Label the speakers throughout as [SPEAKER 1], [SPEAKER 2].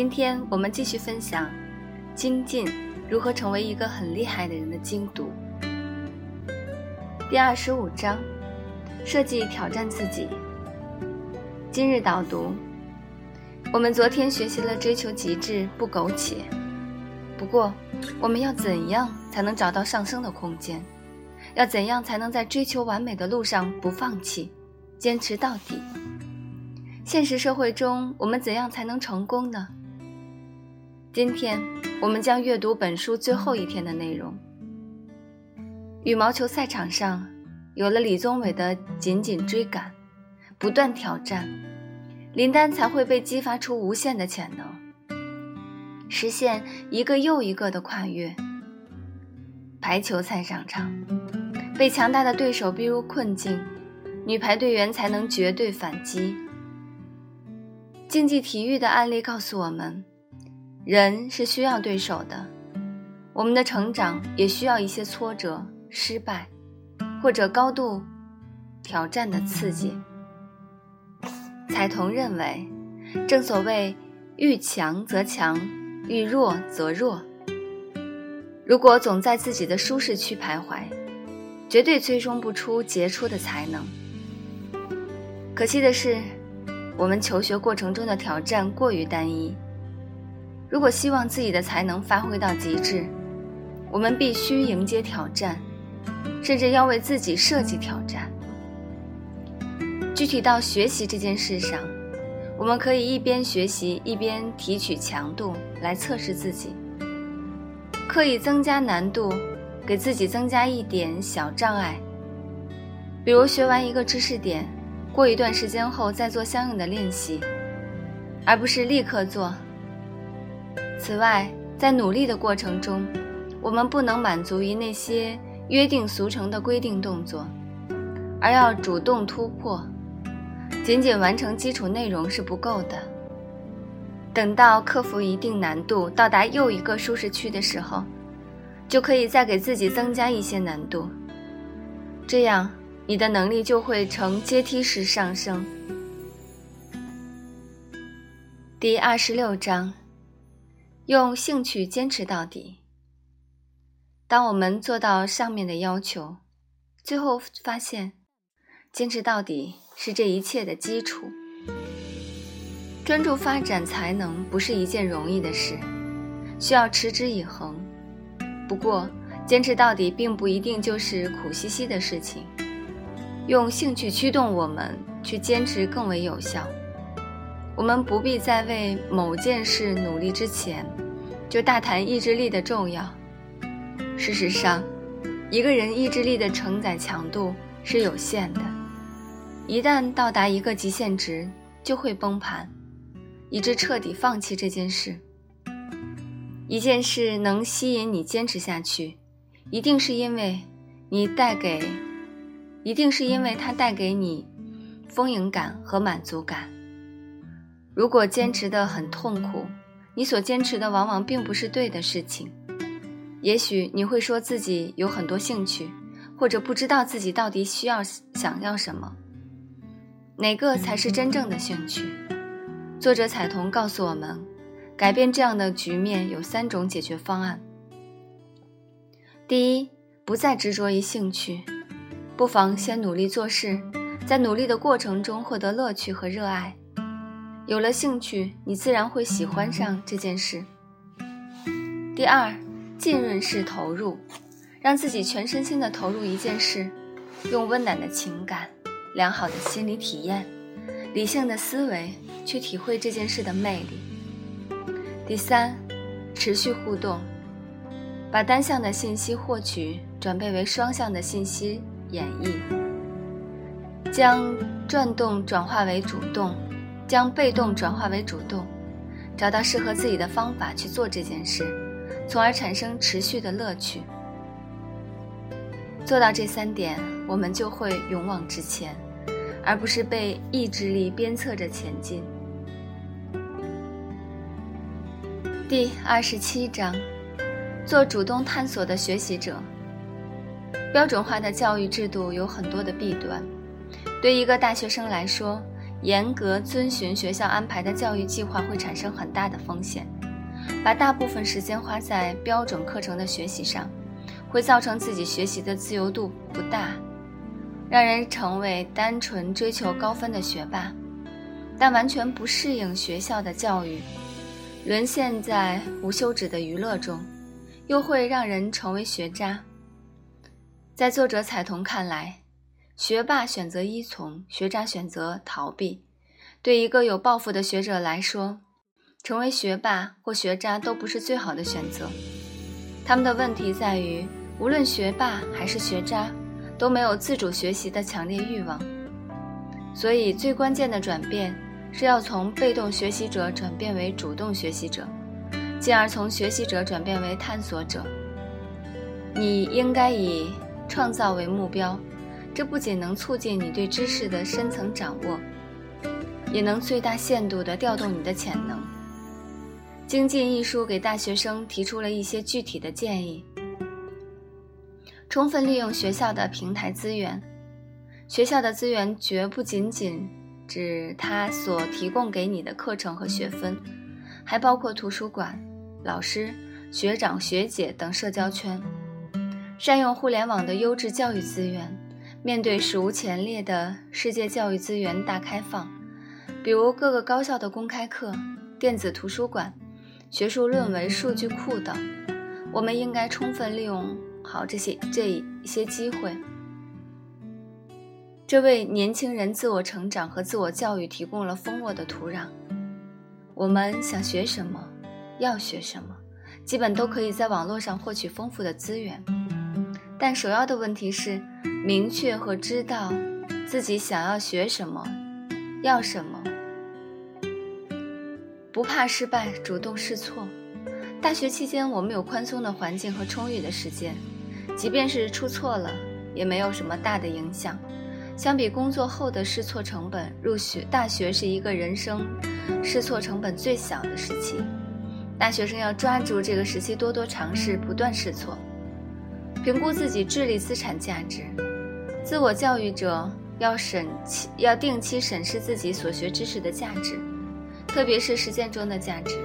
[SPEAKER 1] 今天我们继续分享精进如何成为一个很厉害的人的精读。第二十五章，设计挑战自己。今日导读：我们昨天学习了追求极致不苟且，不过我们要怎样才能找到上升的空间？要怎样才能在追求完美的路上不放弃，坚持到底？现实社会中，我们怎样才能成功呢？今天我们将阅读本书最后一天的内容。羽毛球赛场上，有了李宗伟的紧紧追赶、不断挑战，林丹才会被激发出无限的潜能，实现一个又一个的跨越。排球赛上场，被强大的对手逼入困境，女排队员才能绝对反击。竞技体育的案例告诉我们。人是需要对手的，我们的成长也需要一些挫折、失败，或者高度挑战的刺激。彩童认为，正所谓遇强则强，遇弱则弱。如果总在自己的舒适区徘徊，绝对催生不出杰出的才能。可惜的是，我们求学过程中的挑战过于单一。如果希望自己的才能发挥到极致，我们必须迎接挑战，甚至要为自己设计挑战。具体到学习这件事上，我们可以一边学习一边提取强度来测试自己，刻意增加难度，给自己增加一点小障碍。比如学完一个知识点，过一段时间后再做相应的练习，而不是立刻做。此外，在努力的过程中，我们不能满足于那些约定俗成的规定动作，而要主动突破。仅仅完成基础内容是不够的。等到克服一定难度，到达又一个舒适区的时候，就可以再给自己增加一些难度。这样，你的能力就会呈阶梯式上升。第二十六章。用兴趣坚持到底。当我们做到上面的要求，最后发现，坚持到底是这一切的基础。专注发展才能不是一件容易的事，需要持之以恒。不过，坚持到底并不一定就是苦兮兮的事情。用兴趣驱动我们去坚持更为有效。我们不必在为某件事努力之前，就大谈意志力的重要。事实上，一个人意志力的承载强度是有限的，一旦到达一个极限值，就会崩盘，以致彻底放弃这件事。一件事能吸引你坚持下去，一定是因为你带给，一定是因为它带给你丰盈感和满足感。如果坚持的很痛苦，你所坚持的往往并不是对的事情。也许你会说自己有很多兴趣，或者不知道自己到底需要想要什么。哪个才是真正的兴趣？作者彩童告诉我们，改变这样的局面有三种解决方案。第一，不再执着于兴趣，不妨先努力做事，在努力的过程中获得乐趣和热爱。有了兴趣，你自然会喜欢上这件事。第二，浸润式投入，让自己全身心的投入一件事，用温暖的情感、良好的心理体验、理性的思维去体会这件事的魅力。第三，持续互动，把单向的信息获取转变为双向的信息演绎，将转动转化为主动。将被动转化为主动，找到适合自己的方法去做这件事，从而产生持续的乐趣。做到这三点，我们就会勇往直前，而不是被意志力鞭策着前进。第二十七章，做主动探索的学习者。标准化的教育制度有很多的弊端，对一个大学生来说。严格遵循学校安排的教育计划会产生很大的风险。把大部分时间花在标准课程的学习上，会造成自己学习的自由度不大，让人成为单纯追求高分的学霸，但完全不适应学校的教育，沦陷在无休止的娱乐中，又会让人成为学渣。在作者彩童看来，学霸选择依从，学渣选择逃避。对一个有抱负的学者来说，成为学霸或学渣都不是最好的选择。他们的问题在于，无论学霸还是学渣，都没有自主学习的强烈欲望。所以，最关键的转变是要从被动学习者转变为主动学习者，进而从学习者转变为探索者。你应该以创造为目标，这不仅能促进你对知识的深层掌握，也能最大限度地调动你的潜能。精进一书给大学生提出了一些具体的建议：充分利用学校的平台资源。学校的资源绝不仅仅指它所提供给你的课程和学分，还包括图书馆、老师、学长学姐等社交圈。善用互联网的优质教育资源，面对史无前例的世界教育资源大开放，比如各个高校的公开课、电子图书馆。学术论文、数据库等，我们应该充分利用好这些这一些机会，这为年轻人自我成长和自我教育提供了丰沃的土壤。我们想学什么，要学什么，基本都可以在网络上获取丰富的资源。但首要的问题是明确和知道自己想要学什么，要什么。不怕失败，主动试错。大学期间，我们有宽松的环境和充裕的时间，即便是出错了，也没有什么大的影响。相比工作后的试错成本，入学大学是一个人生试错成本最小的时期。大学生要抓住这个时期，多多尝试，不断试错，评估自己智力资产价值。自我教育者要审，要定期审视自己所学知识的价值。特别是实践中的价值。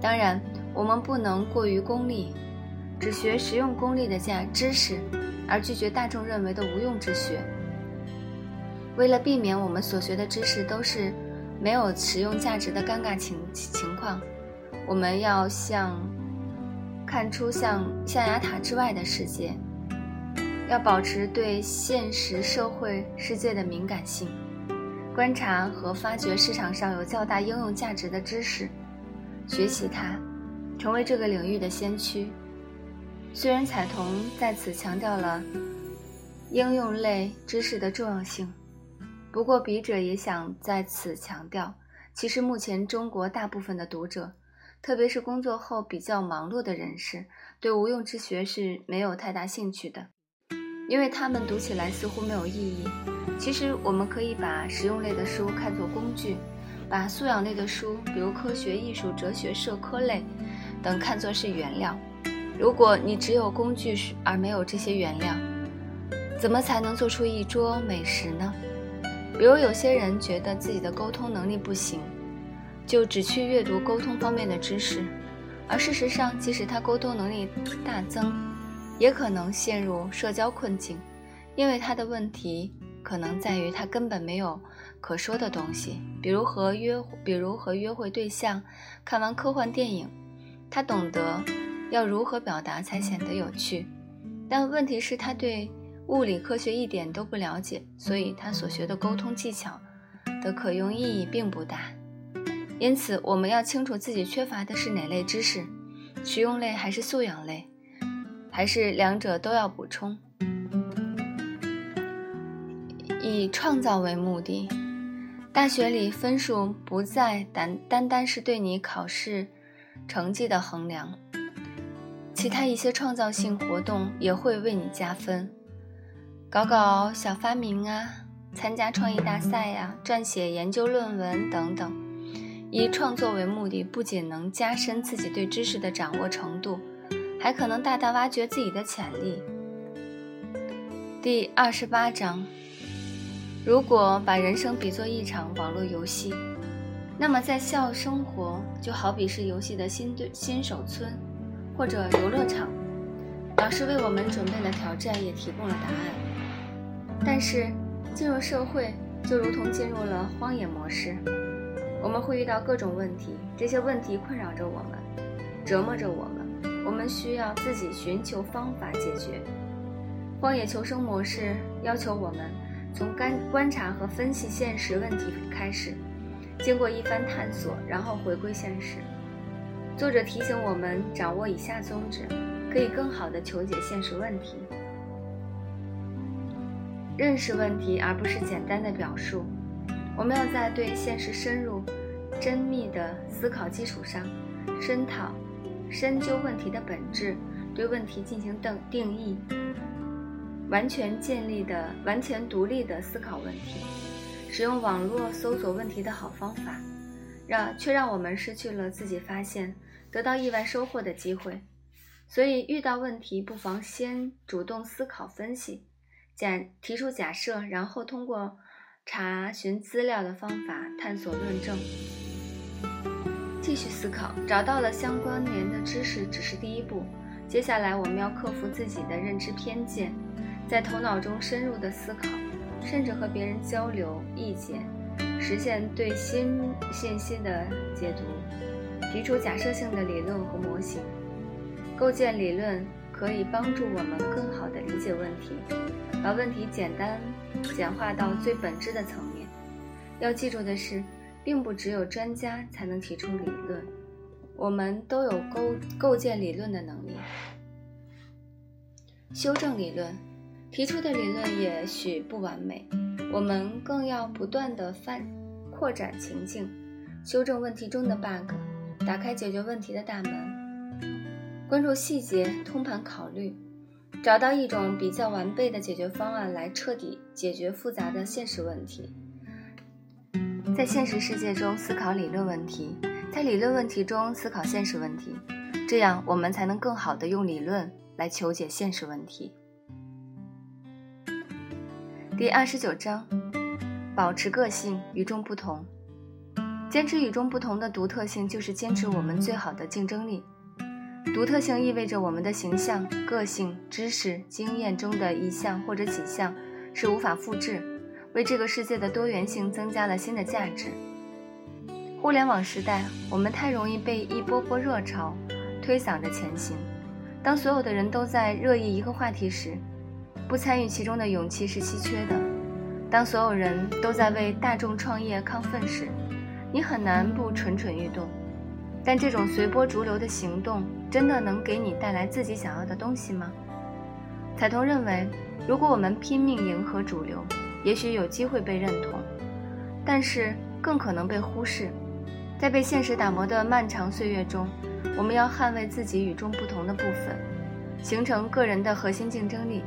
[SPEAKER 1] 当然，我们不能过于功利，只学实用功利的价知识，而拒绝大众认为的无用之学。为了避免我们所学的知识都是没有实用价值的尴尬情情况，我们要向看出像象牙塔之外的世界，要保持对现实社会世界的敏感性。观察和发掘市场上有较大应用价值的知识，学习它，成为这个领域的先驱。虽然彩童在此强调了应用类知识的重要性，不过笔者也想在此强调，其实目前中国大部分的读者，特别是工作后比较忙碌的人士，对无用之学是没有太大兴趣的，因为他们读起来似乎没有意义。其实，我们可以把实用类的书看作工具，把素养类的书，比如科学、艺术、哲学、社科类等，看作是原料。如果你只有工具而没有这些原料，怎么才能做出一桌美食呢？比如，有些人觉得自己的沟通能力不行，就只去阅读沟通方面的知识，而事实上，即使他沟通能力大增，也可能陷入社交困境，因为他的问题。可能在于他根本没有可说的东西，比如和约，比如和约会对象看完科幻电影，他懂得要如何表达才显得有趣，但问题是，他对物理科学一点都不了解，所以他所学的沟通技巧的可用意义并不大。因此，我们要清楚自己缺乏的是哪类知识，实用类还是素养类，还是两者都要补充。以创造为目的，大学里分数不再单单单是对你考试成绩的衡量，其他一些创造性活动也会为你加分。搞搞小发明啊，参加创意大赛呀，撰写研究论文等等，以创作为目的，不仅能加深自己对知识的掌握程度，还可能大大挖掘自己的潜力。第二十八章。如果把人生比作一场网络游戏，那么在校生活就好比是游戏的新对新手村，或者游乐场。老师为我们准备了挑战，也提供了答案。但是进入社会就如同进入了荒野模式，我们会遇到各种问题，这些问题困扰着我们，折磨着我们，我们需要自己寻求方法解决。荒野求生模式要求我们从观观察和分析现实问题开始，经过一番探索，然后回归现实。作者提醒我们掌握以下宗旨。可以更好地求解现实问题，认识问题而不是简单的表述。我们要在对现实深入、缜密的思考基础上，深讨、深究问题的本质，对问题进行定定义，完全建立的、完全独立的思考问题。使用网络搜索问题的好方法，让却让我们失去了自己发现、得到意外收获的机会。所以，遇到问题不妨先主动思考、分析，假提出假设，然后通过查询资料的方法探索论证，继续思考，找到了相关联的知识只是第一步。接下来，我们要克服自己的认知偏见，在头脑中深入的思考，甚至和别人交流意见，实现对新信息的解读，提出假设性的理论和模型。构建理论可以帮助我们更好地理解问题，把问题简单简化到最本质的层面。要记住的是，并不只有专家才能提出理论，我们都有构构建理论的能力。修正理论，提出的理论也许不完美，我们更要不断地翻扩展情境，修正问题中的 bug，打开解决问题的大门。关注细节，通盘考虑，找到一种比较完备的解决方案来彻底解决复杂的现实问题。在现实世界中思考理论问题，在理论问题中思考现实问题，这样我们才能更好的用理论来求解现实问题。第二十九章，保持个性，与众不同。坚持与众不同的独特性，就是坚持我们最好的竞争力。独特性意味着我们的形象、个性、知识、经验中的一项或者几项是无法复制，为这个世界的多元性增加了新的价值。互联网时代，我们太容易被一波波热潮推搡着前行。当所有的人都在热议一个话题时，不参与其中的勇气是稀缺的；当所有人都在为大众创业亢奋时，你很难不蠢蠢欲动。但这种随波逐流的行动，真的能给你带来自己想要的东西吗？彩童认为，如果我们拼命迎合主流，也许有机会被认同，但是更可能被忽视。在被现实打磨的漫长岁月中，我们要捍卫自己与众不同的部分，形成个人的核心竞争力。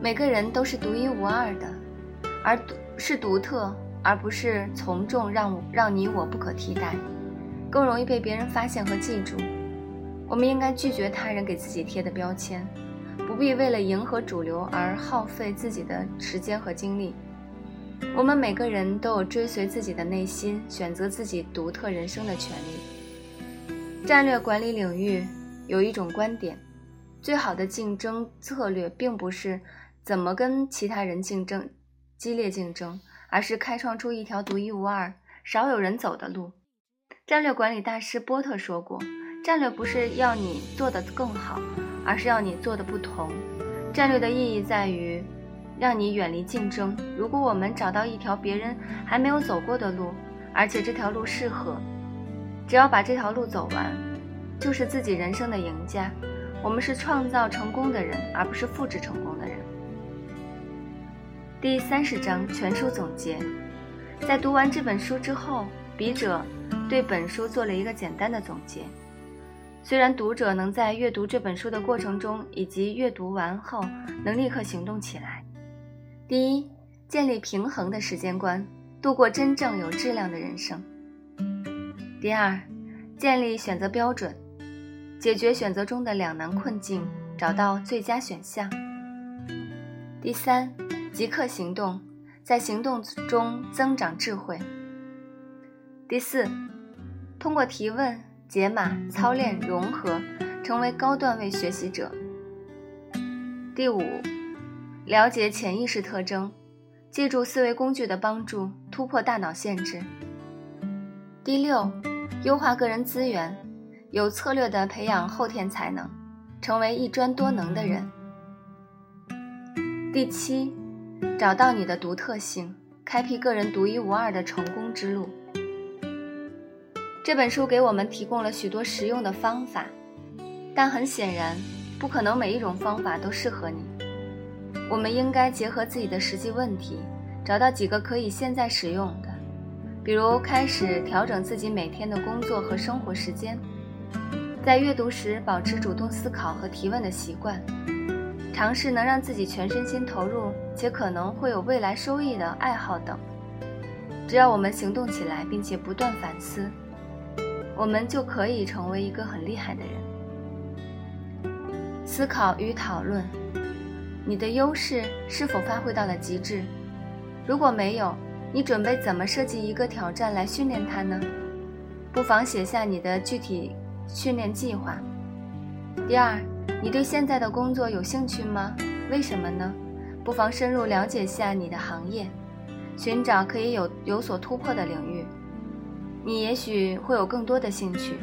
[SPEAKER 1] 每个人都是独一无二的，而独是独特，而不是从众，让让你我不可替代。更容易被别人发现和记住。我们应该拒绝他人给自己贴的标签，不必为了迎合主流而耗费自己的时间和精力。我们每个人都有追随自己的内心、选择自己独特人生的权利。战略管理领域有一种观点：最好的竞争策略并不是怎么跟其他人竞争、激烈竞争，而是开创出一条独一无二、少有人走的路。战略管理大师波特说过：“战略不是要你做得更好，而是要你做的不同。战略的意义在于让你远离竞争。如果我们找到一条别人还没有走过的路，而且这条路适合，只要把这条路走完，就是自己人生的赢家。我们是创造成功的人，而不是复制成功的人。”第三十章全书总结。在读完这本书之后，笔者。对本书做了一个简单的总结。虽然读者能在阅读这本书的过程中以及阅读完后能立刻行动起来：第一，建立平衡的时间观，度过真正有质量的人生；第二，建立选择标准，解决选择中的两难困境，找到最佳选项；第三，即刻行动，在行动中增长智慧。第四，通过提问、解码、操练、融合，成为高段位学习者。第五，了解潜意识特征，借助思维工具的帮助突破大脑限制。第六，优化个人资源，有策略地培养后天才能，成为一专多能的人。第七，找到你的独特性，开辟个人独一无二的成功之路。这本书给我们提供了许多实用的方法，但很显然，不可能每一种方法都适合你。我们应该结合自己的实际问题，找到几个可以现在使用的，比如开始调整自己每天的工作和生活时间，在阅读时保持主动思考和提问的习惯。尝试能让自己全身心投入且可能会有未来收益的爱好等。只要我们行动起来，并且不断反思，我们就可以成为一个很厉害的人。思考与讨论：你的优势是否发挥到了极致？如果没有，你准备怎么设计一个挑战来训练它呢？不妨写下你的具体训练计划。第二。你对现在的工作有兴趣吗？为什么呢？不妨深入了解下你的行业，寻找可以有有所突破的领域。你也许会有更多的兴趣。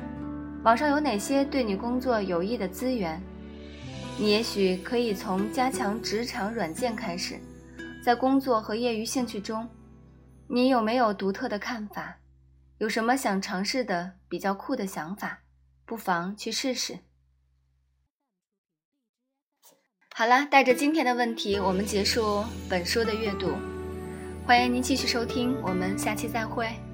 [SPEAKER 1] 网上有哪些对你工作有益的资源？你也许可以从加强职场软件开始。在工作和业余兴趣中，你有没有独特的看法？有什么想尝试的比较酷的想法？不妨去试试。好了，带着今天的问题，我们结束本书的阅读。欢迎您继续收听，我们下期再会。